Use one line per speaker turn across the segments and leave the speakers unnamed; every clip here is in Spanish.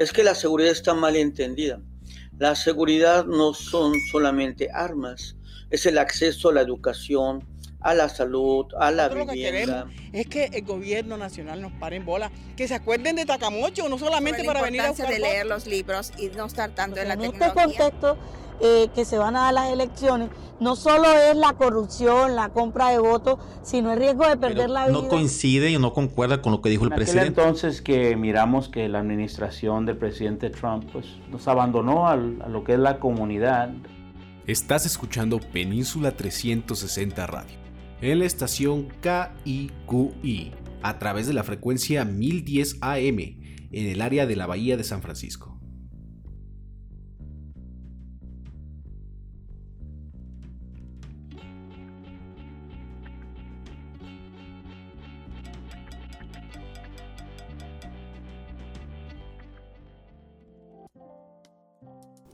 es que la seguridad está mal entendida. La seguridad no son solamente armas, es el acceso a la educación, a la salud, a la vivienda.
es que el gobierno nacional nos pare en bola, que se acuerden de Tacamocho, no solamente para venir a
buscar de leer los libros y no estar tanto en la
en
tecnología.
este contexto eh, que se van a dar las elecciones, no solo es la corrupción, la compra de votos, sino el riesgo de perder la vida.
No coincide y no concuerda con lo que dijo el
en
presidente.
entonces que miramos que la administración del presidente Trump pues, nos abandonó al- a lo que es la comunidad.
Estás escuchando Península 360 Radio en la estación KIQI a través de la frecuencia 1010 AM en el área de la Bahía de San Francisco.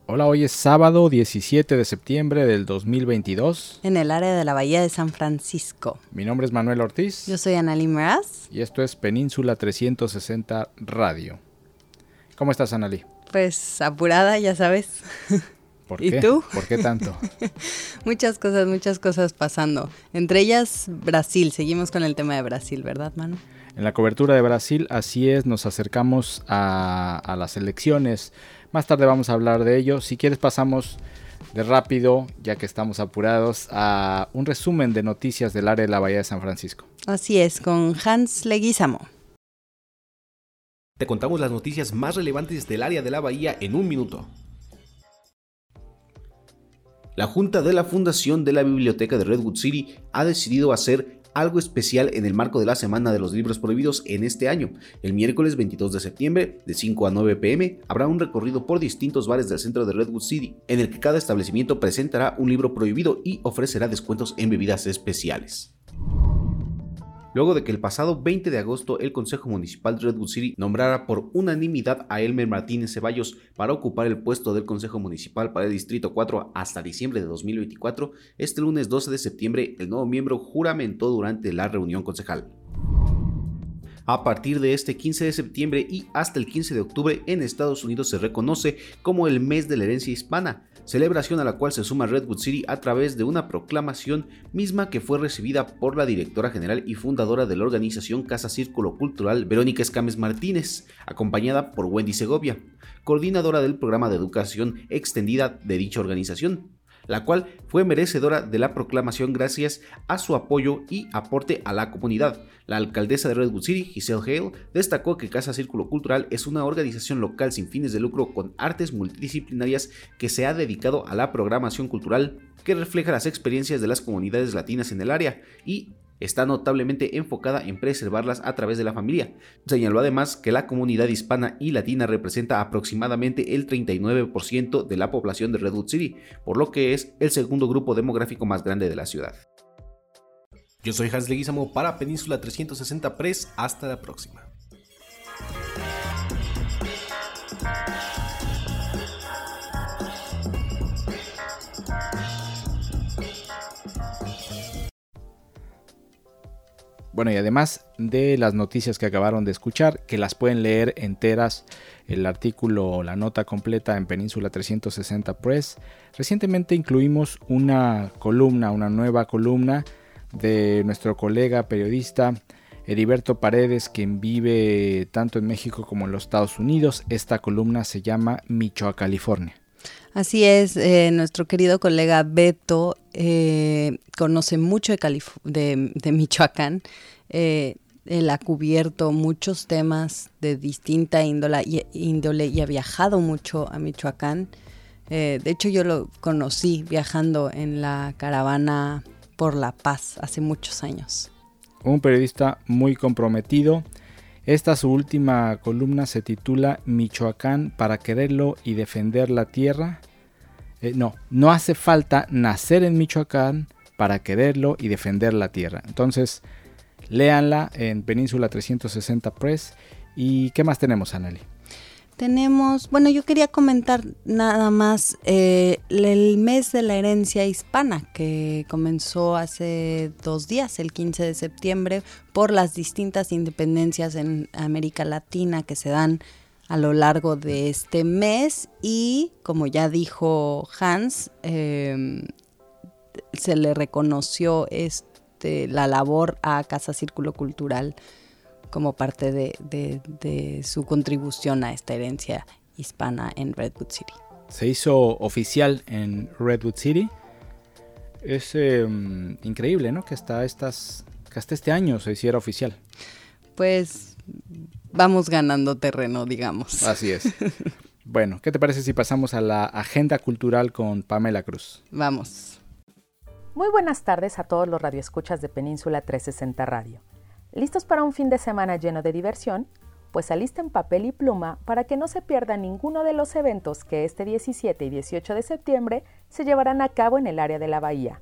Hola, hoy es sábado 17 de septiembre del 2022.
En el área de la Bahía de San Francisco.
Mi nombre es Manuel Ortiz
Yo soy Analí Meraz.
y esto es Península 360 Radio. ¿Cómo estás, Analí?
Pues apurada, ya sabes.
¿Por
¿Y
qué?
tú?
¿Por qué tanto?
muchas cosas, muchas cosas pasando. Entre ellas, Brasil. Seguimos con el tema de Brasil, ¿verdad, Manu?
En la cobertura de Brasil, así es, nos acercamos a, a las elecciones. Más tarde vamos a hablar de ello. Si quieres pasamos de rápido, ya que estamos apurados, a un resumen de noticias del área de la Bahía de San Francisco.
Así es, con Hans Leguizamo.
Te contamos las noticias más relevantes del área de la Bahía en un minuto. La Junta de la Fundación de la Biblioteca de Redwood City ha decidido hacer algo especial en el marco de la Semana de los Libros Prohibidos en este año. El miércoles 22 de septiembre, de 5 a 9 pm, habrá un recorrido por distintos bares del centro de Redwood City, en el que cada establecimiento presentará un libro prohibido y ofrecerá descuentos en bebidas especiales. Luego de que el pasado 20 de agosto el Consejo Municipal de Redwood City nombrara por unanimidad a Elmer Martínez Ceballos para ocupar el puesto del Consejo Municipal para el Distrito 4 hasta diciembre de 2024, este lunes 12 de septiembre el nuevo miembro juramentó durante la reunión concejal. A partir de este 15 de septiembre y hasta el 15 de octubre en Estados Unidos se reconoce como el mes de la herencia hispana, celebración a la cual se suma Redwood City a través de una proclamación misma que fue recibida por la directora general y fundadora de la organización Casa Círculo Cultural Verónica Escames Martínez, acompañada por Wendy Segovia, coordinadora del programa de educación extendida de dicha organización la cual fue merecedora de la proclamación gracias a su apoyo y aporte a la comunidad. La alcaldesa de Redwood City, Giselle Hale, destacó que Casa Círculo Cultural es una organización local sin fines de lucro con artes multidisciplinarias que se ha dedicado a la programación cultural que refleja las experiencias de las comunidades latinas en el área y está notablemente enfocada en preservarlas a través de la familia. Señaló además que la comunidad hispana y latina representa aproximadamente el 39% de la población de Redwood City, por lo que es el segundo grupo demográfico más grande de la ciudad. Yo soy Hans Leguizamo para Península 360 Press. Hasta la próxima.
Bueno, y además de las noticias que acabaron de escuchar, que las pueden leer enteras, el artículo o la nota completa en Península 360 Press, recientemente incluimos una columna, una nueva columna de nuestro colega periodista Heriberto Paredes, quien vive tanto en México como en los Estados Unidos. Esta columna se llama Michoacán, California.
Así es, eh, nuestro querido colega Beto eh, conoce mucho de, de, Michoacán. Eh, él ha cubierto muchos temas de distinta índole y, índole y ha viajado mucho a Michoacán. Eh, de hecho, yo lo conocí viajando en la caravana por la paz hace muchos años.
Un periodista muy comprometido. Esta su última columna se titula Michoacán para quererlo y defender la tierra. Eh, no, no hace falta nacer en Michoacán para quererlo y defender la tierra. Entonces, léanla en Península 360 Press. ¿Y qué más tenemos, Anali?
Tenemos, bueno, yo quería comentar nada más eh, el mes de la herencia hispana que comenzó hace dos días, el 15 de septiembre, por las distintas independencias en América Latina que se dan a lo largo de este mes y como ya dijo Hans, em, se le reconoció este, la labor a Casa Círculo Cultural como parte de, su contribución a esta herencia hispana en Redwood City.
Se hizo oficial en Redwood City. Es em, increíble, ¿no? Que hasta, estas, que hasta este año se hiciera oficial.
Pues vamos ganando terreno, digamos.
Así es. bueno, ¿qué te parece si pasamos a la agenda cultural con Pamela Cruz?
Vamos.
Muy buenas tardes a todos los radioescuchas de Península 360 Radio. ¿Listos para un fin de semana lleno de diversión? Pues alisten papel y pluma para que no se pierda ninguno de los eventos que este 17 y 18 de septiembre se llevarán a cabo en el área de la bahía.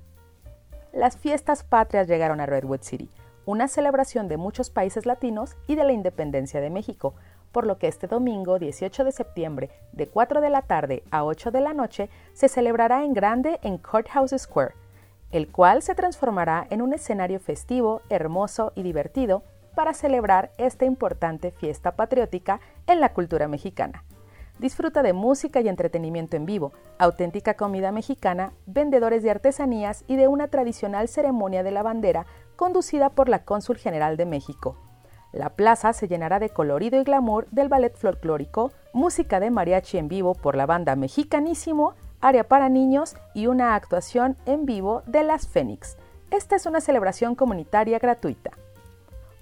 Las fiestas patrias llegaron a Redwood City, una celebración de muchos países latinos y de la independencia de México, por lo que este domingo 18 de septiembre, de 4 de la tarde a 8 de la noche, se celebrará en grande en Courthouse Square, el cual se transformará en un escenario festivo, hermoso y divertido para celebrar esta importante fiesta patriótica en la cultura mexicana. Disfruta de música y entretenimiento en vivo, auténtica comida mexicana, vendedores de artesanías y de una tradicional ceremonia de la bandera conducida por la Cónsul General de México. La plaza se llenará de colorido y glamour del ballet folclórico, música de mariachi en vivo por la banda Mexicanísimo área para niños y una actuación en vivo de las Fénix. Esta es una celebración comunitaria gratuita.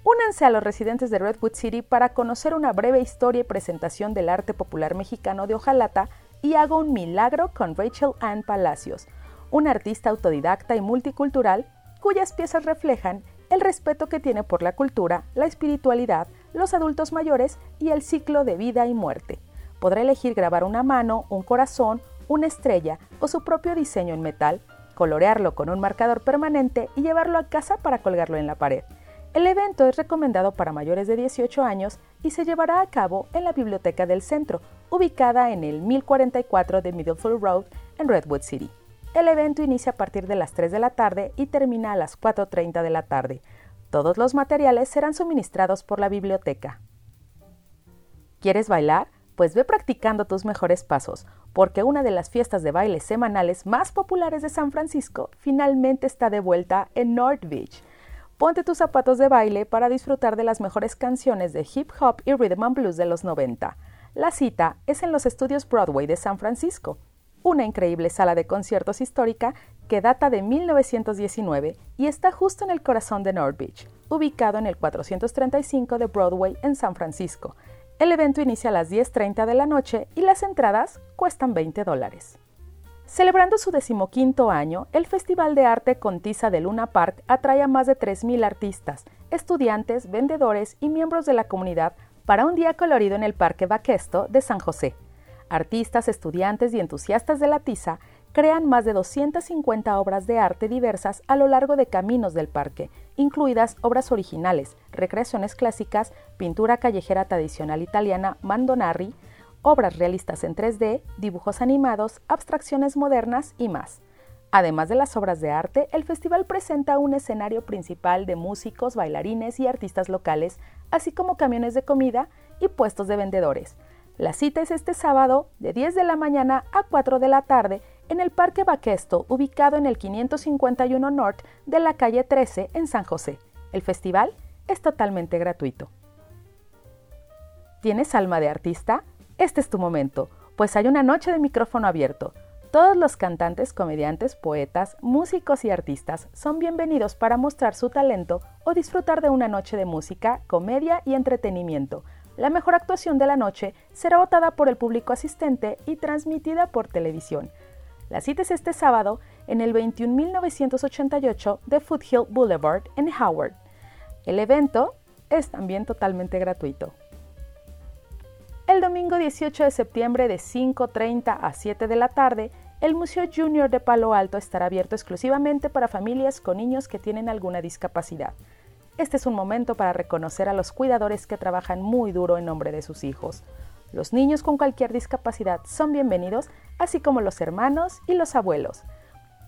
Únanse a los residentes de Redwood City para conocer una breve historia y presentación del arte popular mexicano de Ojalata y hago un milagro con Rachel Ann Palacios, una artista autodidacta y multicultural cuyas piezas reflejan el respeto que tiene por la cultura, la espiritualidad, los adultos mayores y el ciclo de vida y muerte. Podrá elegir grabar una mano, un corazón una estrella o su propio diseño en metal, colorearlo con un marcador permanente y llevarlo a casa para colgarlo en la pared. El evento es recomendado para mayores de 18 años y se llevará a cabo en la Biblioteca del Centro, ubicada en el 1044 de Middlefield Road en Redwood City. El evento inicia a partir de las 3 de la tarde y termina a las 4.30 de la tarde. Todos los materiales serán suministrados por la biblioteca. ¿Quieres bailar? Pues ve practicando tus mejores pasos, porque una de las fiestas de baile semanales más populares de San Francisco finalmente está de vuelta en North Beach. Ponte tus zapatos de baile para disfrutar de las mejores canciones de hip hop y rhythm and blues de los 90. La cita es en los estudios Broadway de San Francisco, una increíble sala de conciertos histórica que data de 1919 y está justo en el corazón de North Beach, ubicado en el 435 de Broadway en San Francisco, el evento inicia a las 10.30 de la noche y las entradas cuestan 20 dólares. Celebrando su decimoquinto año, el Festival de Arte Contiza de Luna Park atrae a más de 3.000 artistas, estudiantes, vendedores y miembros de la comunidad para un día colorido en el Parque Baquesto de San José. Artistas, estudiantes y entusiastas de la tiza crean más de 250 obras de arte diversas a lo largo de caminos del parque, incluidas obras originales, recreaciones clásicas, pintura callejera tradicional italiana Mandonarri, obras realistas en 3D, dibujos animados, abstracciones modernas y más. Además de las obras de arte, el festival presenta un escenario principal de músicos, bailarines y artistas locales, así como camiones de comida y puestos de vendedores. La cita es este sábado de 10 de la mañana a 4 de la tarde en el Parque Baquesto, ubicado en el 551 North de la calle 13 en San José. El festival es totalmente gratuito. ¿Tienes alma de artista? Este es tu momento, pues hay una noche de micrófono abierto. Todos los cantantes, comediantes, poetas, músicos y artistas son bienvenidos para mostrar su talento o disfrutar de una noche de música, comedia y entretenimiento. La mejor actuación de la noche será votada por el público asistente y transmitida por televisión. La cita es este sábado en el 21988 de Foothill Boulevard en Howard. El evento es también totalmente gratuito. El domingo 18 de septiembre de 5.30 a 7 de la tarde, el Museo Junior de Palo Alto estará abierto exclusivamente para familias con niños que tienen alguna discapacidad. Este es un momento para reconocer a los cuidadores que trabajan muy duro en nombre de sus hijos. Los niños con cualquier discapacidad son bienvenidos, así como los hermanos y los abuelos.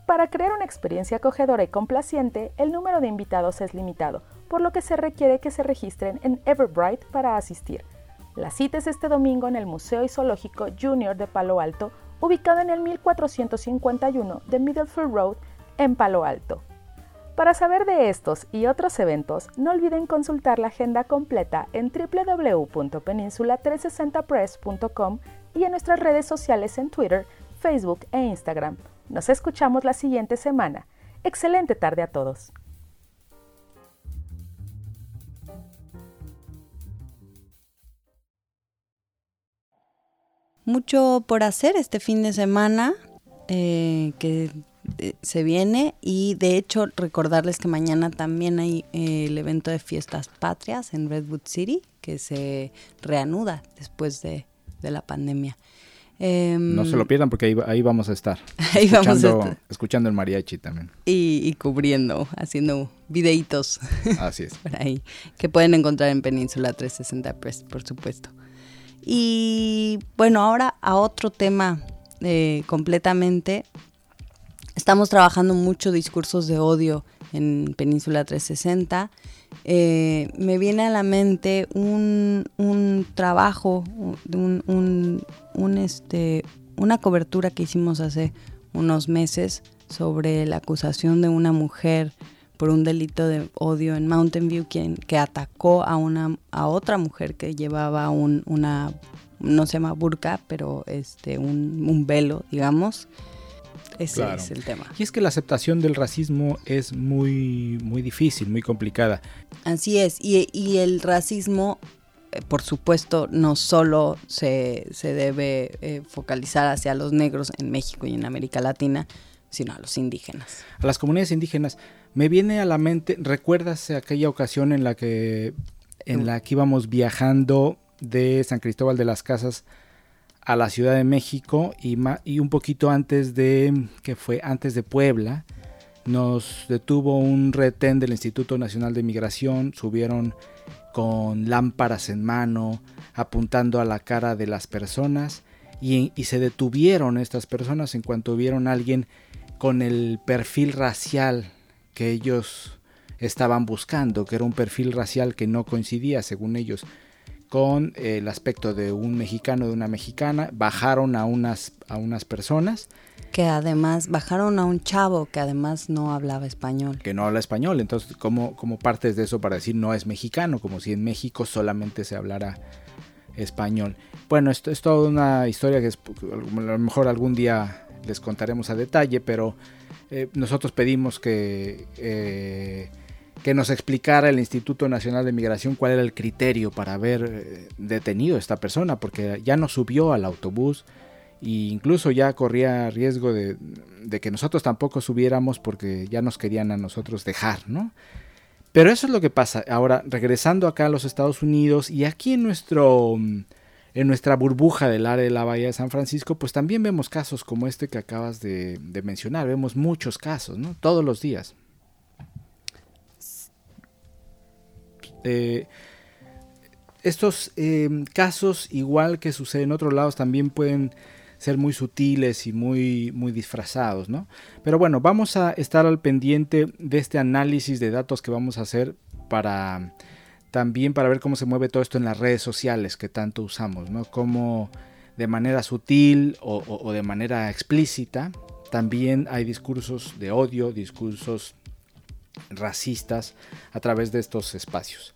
Para crear una experiencia acogedora y complaciente, el número de invitados es limitado, por lo que se requiere que se registren en Everbright para asistir. La cita es este domingo en el Museo y Zoológico Junior de Palo Alto, ubicado en el 1451 de Middlefield Road en Palo Alto. Para saber de estos y otros eventos, no olviden consultar la agenda completa en www.peninsula360press.com y en nuestras redes sociales en Twitter, Facebook e Instagram. Nos escuchamos la siguiente semana. Excelente tarde a todos.
Mucho por hacer este fin de semana eh, que eh, se viene y de hecho recordarles que mañana también hay eh, el evento de fiestas patrias en Redwood City que se reanuda después de, de la pandemia.
no se lo
Em,
pierdan porque ahí, ahí vamos a estar.
Ahí vamos a estar.
escuchando el mariachi también.
y, y cubriendo, haciendo videitos
Así es.
por ahí, que pueden encontrar en Península 360 Press, por supuesto. Y bueno, ahora a otro tema eh, completamente. Estamos trabajando mucho discursos de odio en Península 360. Eh, me viene a la mente un, un trabajo, un, un- un, este, una cobertura que hicimos hace unos meses sobre la acusación de una mujer por un delito de odio en Mountain View quien que atacó a una a otra mujer que llevaba un, una no se llama burka pero este un, un velo digamos ese
Claro.
es el tema
Y es que la aceptación del racismo es muy, muy difícil, muy complicada.
Así es, y, y el racismo, eh, por supuesto, no solo se, se debe eh, focalizar hacia los negros en México y en América Latina, sino a los indígenas.
A las comunidades indígenas, me viene a la mente, ¿recuerdas aquella ocasión en la que, en la que íbamos viajando de San Cristóbal de las Casas a la Ciudad de México y, y un poquito antes de, que fue antes de Puebla, nos detuvo un retén del Instituto Nacional de Migración, subieron con lámparas en mano, apuntando a la cara de las personas y, y se detuvieron estas personas en cuanto vieron a alguien con el perfil racial que ellos estaban buscando, que era un perfil racial que no coincidía, según ellos, con el aspecto de un mexicano, de una mexicana, bajaron a unas, a unas personas
Que además bajaron a un chavo que además no hablaba español.
que no habla español, entonces ¿cómo, cómo partes de eso para decir no es mexicano? Como si en México solamente se hablara español. Bueno, esto es toda una historia que es- a lo mejor algún día les contaremos a detalle, pero eh, nosotros pedimos que, eh, que nos explicara el Instituto Nacional de Migración cuál era el criterio para haber eh, detenido a esta persona, porque ya no subió al autobús e incluso ya corría riesgo de, de que nosotros tampoco subiéramos porque ya nos querían a nosotros dejar, ¿no? Pero eso es lo que pasa. Ahora, regresando acá a los Estados Unidos y aquí en nuestro en nuestra burbuja del área de la Bahía de San Francisco, pues también vemos casos como este que acabas de, mencionar. Vemos muchos casos, ¿no? Todos los días. Eh, estos eh, casos, igual que sucede en otros lados, también pueden ser muy sutiles y muy, muy disfrazados, ¿no? Pero bueno, vamos a estar al pendiente de este análisis de datos que vamos a hacer para también para ver cómo se mueve todo esto en las redes sociales que tanto usamos, ¿no? Cómo de manera sutil o, de manera explícita también hay discursos de odio, discursos racistas a través de estos espacios.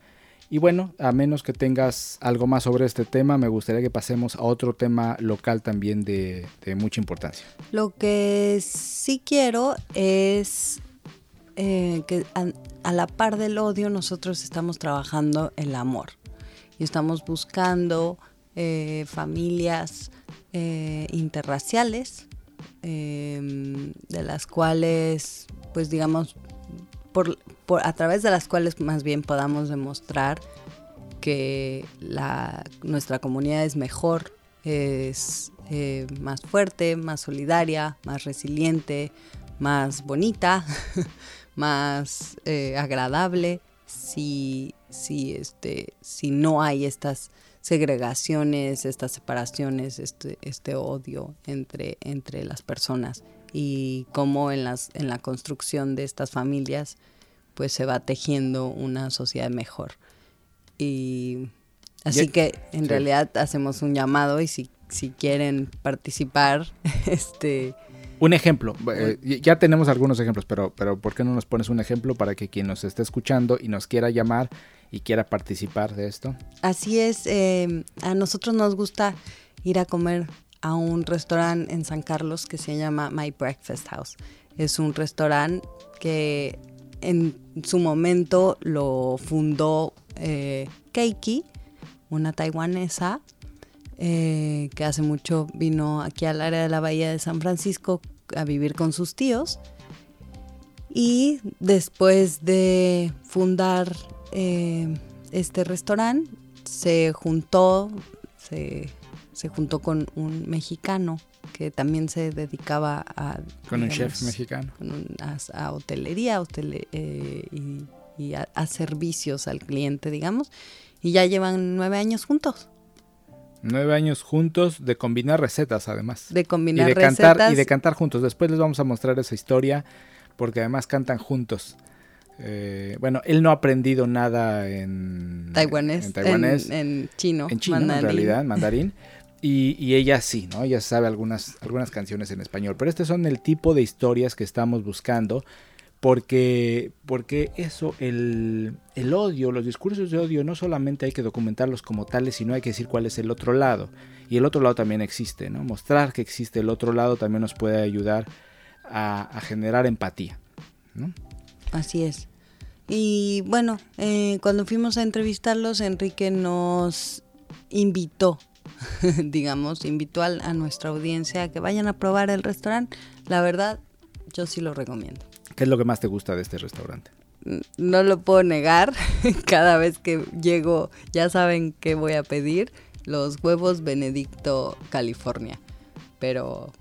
Y bueno, a menos que tengas algo más sobre este tema, me gustaría que pasemos a otro tema local también de mucha importancia.
Lo que sí quiero es eh, que a, la par del odio nosotros estamos trabajando el amor. Y estamos buscando eh, familias eh, interraciales eh, de las cuales pues digamos por, a través de las cuales más bien podamos demostrar que nuestra comunidad es mejor, es más fuerte, más solidaria, más resiliente, más bonita, más eh, agradable, si, si, este, si no hay estas segregaciones, estas separaciones, este, este odio entre, entre las personas y cómo en, las, en la construcción de estas familias pues se va tejiendo una sociedad mejor. Y Así que en realidad hacemos un llamado y si, si quieren participar, este...
Un ejemplo, eh, ya tenemos algunos ejemplos, pero, pero ¿por qué no nos pones un ejemplo para que quien nos esté escuchando y nos quiera llamar y quiera participar de esto?
Así es, eh, a nosotros nos gusta ir a comer a un restaurante en San Carlos que se llama My Breakfast House. Es un restaurante que en su momento lo fundó eh, Keiki, una taiwanesa eh, que hace mucho vino aquí al área de la bahía de San Francisco a vivir con sus tíos. Y después de fundar eh, este restaurante, se juntó, se, juntó con un mexicano que también se dedicaba a...
Con un chef mexicano.
a, hotelería eh, y, a, servicios al cliente, digamos. Y ya llevan nueve años juntos.
Nueve años juntos de combinar recetas, además.
De combinar
y
de
Cantar, y de cantar juntos. Después les vamos a mostrar esa historia, porque además cantan juntos. Eh, bueno, él no ha aprendido nada en
taiwanés, en, chino,
en chino, en realidad, en mandarín. Y, y, ella sí, ¿no? Ella sabe algunas, algunas canciones en español. Pero este son el tipo de historias que estamos buscando porque, porque eso, el, el, odio, los discursos de odio, no solamente hay que documentarlos como tales, sino hay que decir cuál es el otro lado. Y el otro lado también existe, ¿no? Mostrar que existe el otro lado también nos puede ayudar a, generar empatía, ¿no?
Así es. Y bueno, eh, cuando fuimos a entrevistarlos, Enrique nos invitó, digamos, invitó a nuestra audiencia a que vayan a probar el restaurante. La verdad, yo sí lo recomiendo.
¿Qué es lo que más te gusta de este restaurante?
No lo puedo negar. Cada vez que llego ya saben qué voy a pedir. Los huevos Benedicto California. Pero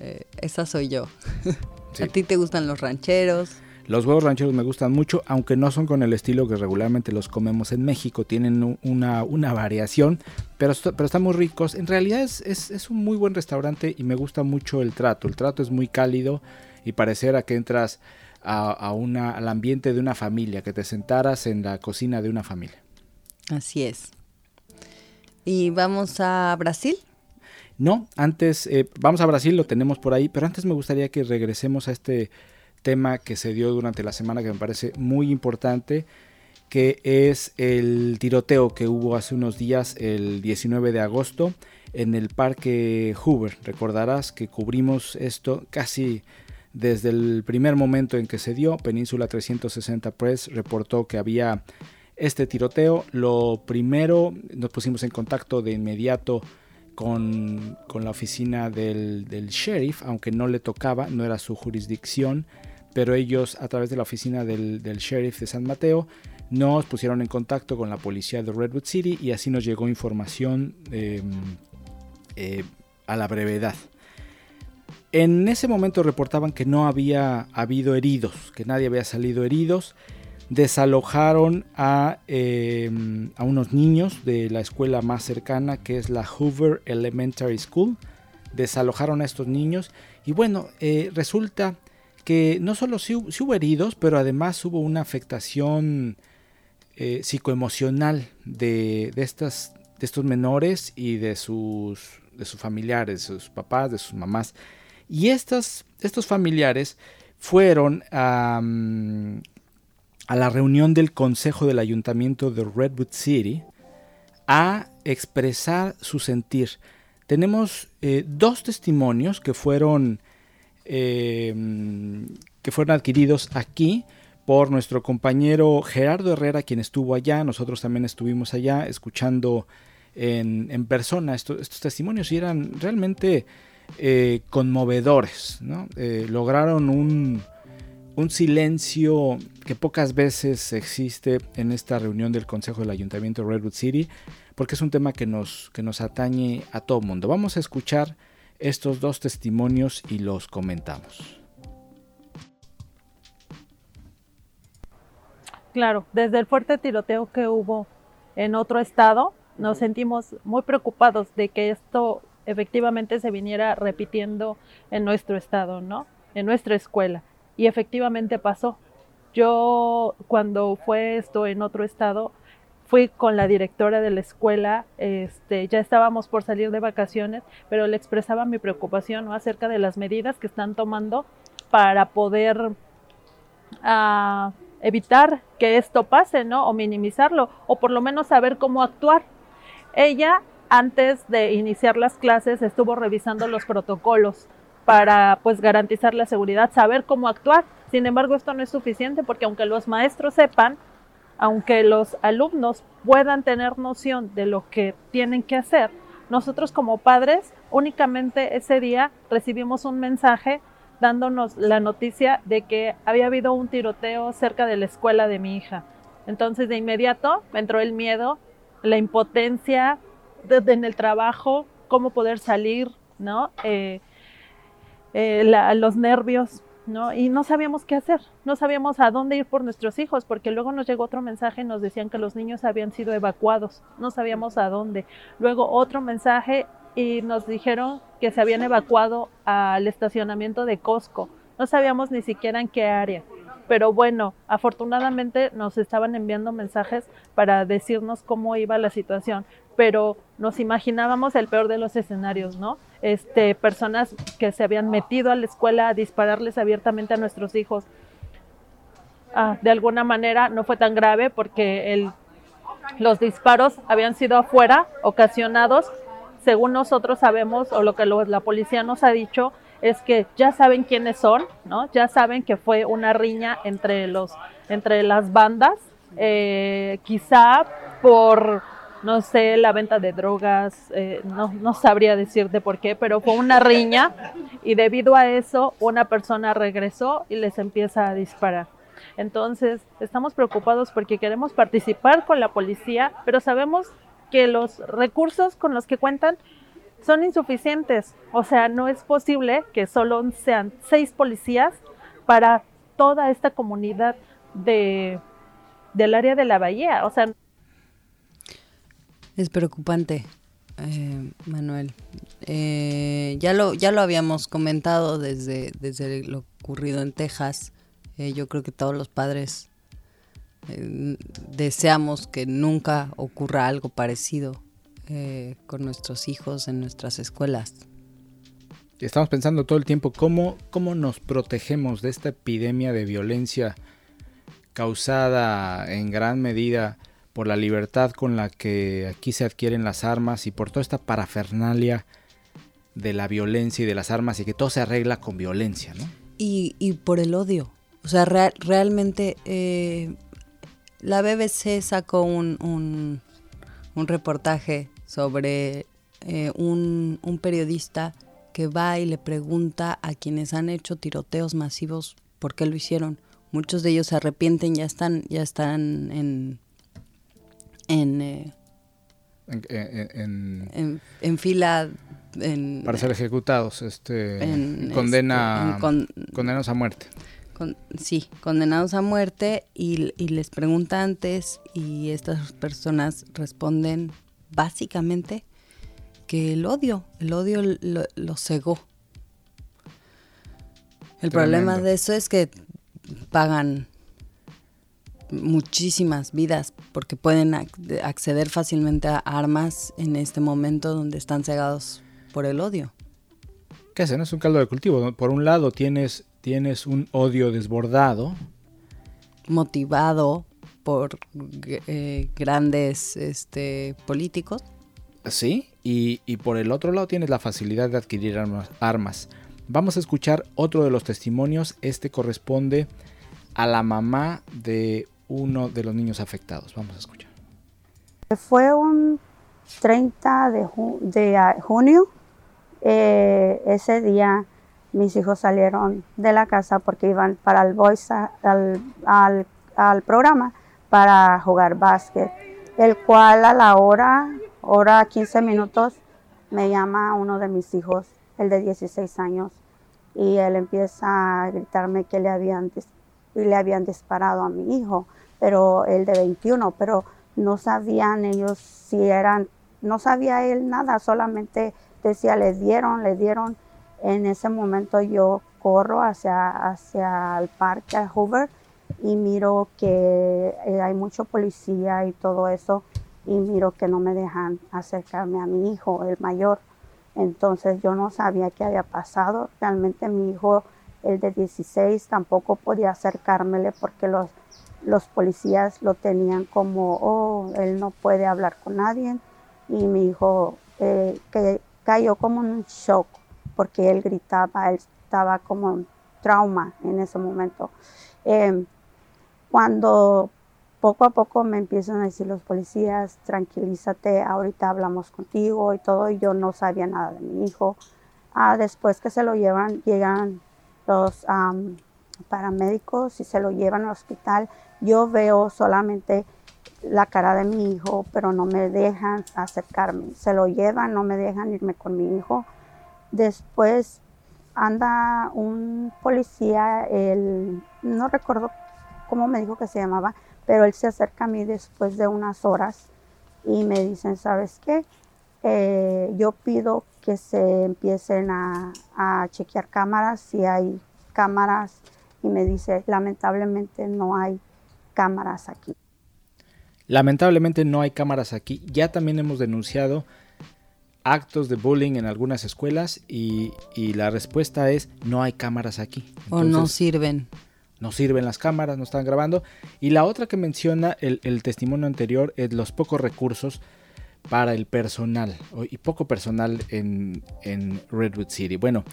eh, esa soy yo. ¿A ti te gustan los rancheros?
Los huevos rancheros me gustan mucho, aunque no son con el estilo que regularmente los comemos en México. Tienen una, una variación, pero, pero están muy ricos. En realidad es, es, es, un muy buen restaurante y me gusta mucho el trato. El trato es muy cálido y pareciera que entras a, una, al ambiente de una familia, que te sentaras en la cocina de una familia.
Así es. ¿Y vamos a Brasil?
No, antes, eh, vamos a Brasil, lo tenemos por ahí, pero antes me gustaría que regresemos a este tema que se dio durante la semana que me parece muy importante, que es el tiroteo que hubo hace unos días, el 19 de agosto, en el Parque Hoover. Recordarás que cubrimos esto casi desde el primer momento en que se dio, Península 360 Press reportó que había este tiroteo. Lo primero, nos pusimos en contacto de inmediato con, la oficina del, sheriff, aunque no le tocaba, no era su jurisdicción, pero ellos a través de la oficina del, sheriff de San Mateo nos pusieron en contacto con la policía de Redwood City y así nos llegó información em, eh, a la brevedad. En ese momento reportaban que no había habido heridos, que nadie había salido heridos. Desalojaron a, em, a unos niños de la escuela más cercana, que es la Hoover Elementary School. Desalojaron a estos niños y bueno, eh, resulta que no solo sí, hubo heridos, pero además hubo una afectación eh, psicoemocional de, estos menores y de sus familiares, de sus papás, de sus mamás. Y estos familiares fueron a, a la reunión del Consejo del Ayuntamiento de Redwood City a expresar su sentir. Tenemos eh, dos testimonios que fueron, em, que fueron adquiridos aquí por nuestro compañero Gerardo Herrera, quien estuvo allá. Nosotros también estuvimos allá escuchando en persona estos, testimonios y eran realmente eh, conmovedores. Eh, lograron un, silencio que pocas veces existe en esta reunión del Consejo del Ayuntamiento de Redwood City, porque es un tema que nos, que nos atañe a todo mundo. Vamos a escuchar estos dos testimonios y los comentamos.
Claro, desde el fuerte tiroteo que hubo en otro estado, nos sentimos muy preocupados de que esto efectivamente se viniera repitiendo en nuestro estado, ¿no? En nuestra escuela. Y efectivamente pasó. Yo cuando fue esto en otro estado, fui con la directora de la escuela, este, ya estábamos por salir de vacaciones, pero le expresaba mi preocupación acerca de las medidas que están tomando para poder uh, evitar que esto pase, ¿no? O minimizarlo, o por lo menos saber cómo actuar. Ella, antes de iniciar las clases, estuvo revisando los protocolos para pues garantizar la seguridad, saber cómo actuar. Sin embargo, esto no es suficiente porque aunque los maestros sepan, aunque los alumnos puedan tener noción de lo que tienen que hacer, nosotros como padres únicamente ese día recibimos un mensaje dándonos la noticia de que había habido un tiroteo cerca de la escuela de mi hija. Entonces de inmediato me entró el miedo, la impotencia en el trabajo, cómo poder salir, ¿no? Eh, eh, los nervios, ¿no? Y no sabíamos qué hacer, no sabíamos a dónde ir por nuestros hijos, porque luego nos llegó otro mensaje y nos decían que los niños habían sido evacuados, no sabíamos a dónde. Luego otro mensaje y nos dijeron que se habían evacuado al estacionamiento de Costco. No sabíamos ni siquiera en qué área. Pero bueno, afortunadamente nos estaban enviando mensajes para decirnos cómo iba la situación, pero nos imaginábamos el peor de los escenarios, ¿no? Este, personas que se habían metido a la escuela a dispararles abiertamente a nuestros hijos. Ah, de alguna manera no fue tan grave porque el, los disparos habían sido afuera, ocasionados según nosotros sabemos o lo que la policía nos ha dicho es que ya saben quiénes son, ¿no? Ya saben que fue una riña entre los entre las bandas, eh, quizá por no sé la venta de drogas, eh, no, no sabría decirte por qué, pero fue una riña y debido a eso una persona regresó y les empieza a disparar. Entonces, estamos preocupados porque queremos participar con la policía, pero sabemos que los recursos con los que cuentan son insuficientes. O sea, no es posible que solo sean seis policías para toda esta comunidad de, del área de la bahía. O sea,
es preocupante, eh, Manuel. Eh, ya, lo, ya lo habíamos comentado desde, desde lo ocurrido en Texas. Eh, yo creo que todos los padres eh, deseamos que nunca ocurra algo parecido con nuestros hijos en nuestras escuelas.
Estamos pensando todo el tiempo cómo, cómo nos protegemos de esta epidemia de violencia causada en gran medida por la libertad con la que aquí se adquieren las armas y por toda esta parafernalia de la violencia y de las armas y que todo se arregla con violencia, ¿no?
Y, por el odio. O sea, realmente eh, la BBC sacó un, un, reportaje sobre eh, un, un, periodista que va y le pregunta a quienes han hecho tiroteos masivos por qué lo hicieron. Muchos de ellos se arrepienten, ya están, ya están en en, eh, en, en, fila
para ser ejecutados, este, condena, este, condenados a muerte
sí, condenados a muerte y, les pregunta antes y estas personas responden básicamente que el odio, el odio lo, cegó. El problema de eso es que pagan muchísimas vidas porque pueden acceder fácilmente a armas en este momento donde están cegados por el odio.
¿Qué hacen? Es un caldo de cultivo. Por un lado tienes tienes un odio desbordado.
Motivado por eh, grandes este, políticos.
Sí, y, por el otro lado tienes la facilidad de adquirir armas. Vamos a escuchar otro de los testimonios. Este corresponde a la mamá de uno de los niños afectados. Vamos a escuchar.
Fue un 30 de, junio. Eh, ese día mis hijos salieron de la casa porque iban para el al, al, programa para jugar básquet, el cual a la hora, hora 15 minutos, me llama uno de mis hijos, el de 16 años, y él empieza a gritarme que le habían, le habían disparado a mi hijo, pero el de 21, pero no sabían ellos si eran, no sabía él nada, solamente decía, le dieron, le dieron en ese momento yo corro hacia, hacia el parque Hoover y miro que eh, hay mucho policía y todo eso y miro que no me dejan acercarme a mi hijo, el mayor. Entonces yo no sabía qué había pasado. Realmente mi hijo, el de 16, tampoco podía acercármele porque los, los policías lo tenían como, oh, él no puede hablar con nadie. Y mi hijo eh, que cayó como en un shock porque él gritaba, él estaba como en trauma en ese momento. Em, cuando poco a poco me empiezan a decir los policías, tranquilízate, ahorita hablamos contigo y todo, y yo no sabía nada de mi hijo. Ah, después que se lo llevan, llegan los paramédicos y se lo llevan al hospital. Yo veo solamente la cara de mi hijo, pero no me dejan acercarme. Se lo llevan, no me dejan irme con mi hijo. Después anda un policía, el, no recuerdo cómo me dijo que se llamaba, pero él se acerca a mí después de unas horas y me dicen, ¿sabes qué? Eh, yo pido que se empiecen a, a chequear cámaras, si hay cámaras, y me dice, lamentablemente no hay cámaras aquí.
Lamentablemente no hay cámaras aquí. Ya también hemos denunciado actos de bullying en algunas escuelas y, la respuesta es no hay cámaras aquí.
o no sirven.
No sirven las cámaras, no están grabando. Y la otra que menciona el, testimonio anterior es los pocos recursos para el personal y poco personal en, Redwood City. Bueno,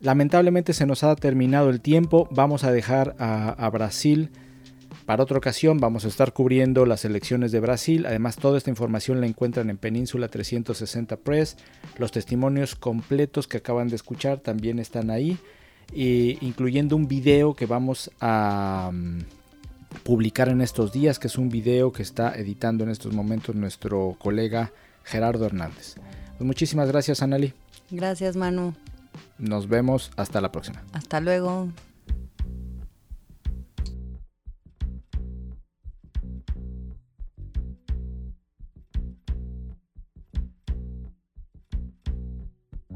lamentablemente se nos ha terminado el tiempo. Vamos a dejar a, a Brasil para otra ocasión vamos a estar cubriendo las elecciones de Brasil. Además, toda esta información la encuentran en Península 360 Press. Los testimonios completos que acaban de escuchar también están ahí, incluyendo un video que vamos a mm, publicar en estos días, que es un video que está editando en estos momentos nuestro colega Gerardo Hernández. Pues muchísimas gracias, Anali.
Gracias, Manu.
Nos vemos hasta la próxima.
Hasta luego.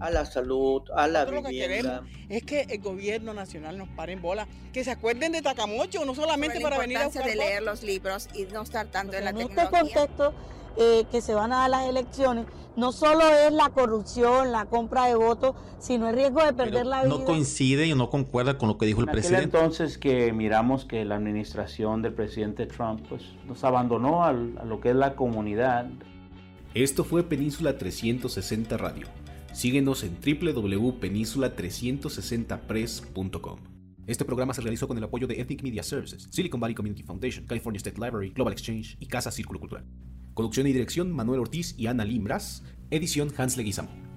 A la salud, a la vivienda.
es que el gobierno nacional nos pare en bola, que se acuerden de Tacamocho, no solamente para venir a buscar
de leer los libros y no estar tanto en la
en
este
contexto eh, que se van a dar las elecciones, no solo es la corrupción, la compra de votos, sino el riesgo de perder la vida.
No coincide y no concuerda con lo que dijo el presidente.
entonces que miramos que la administración del presidente Trump pues, nos abandonó a lo que es la comunidad.
Esto fue Península 360 Radio Síguenos en www.peninsula360press.com. Este programa se realizó con el apoyo de Ethnic Media Services, Silicon Valley Community Foundation, California State Library, Global Exchange y Casa Círculo Cultural. Producción y dirección Manuel Ortiz y Ana Limbras. Edición Hans Leguizamo.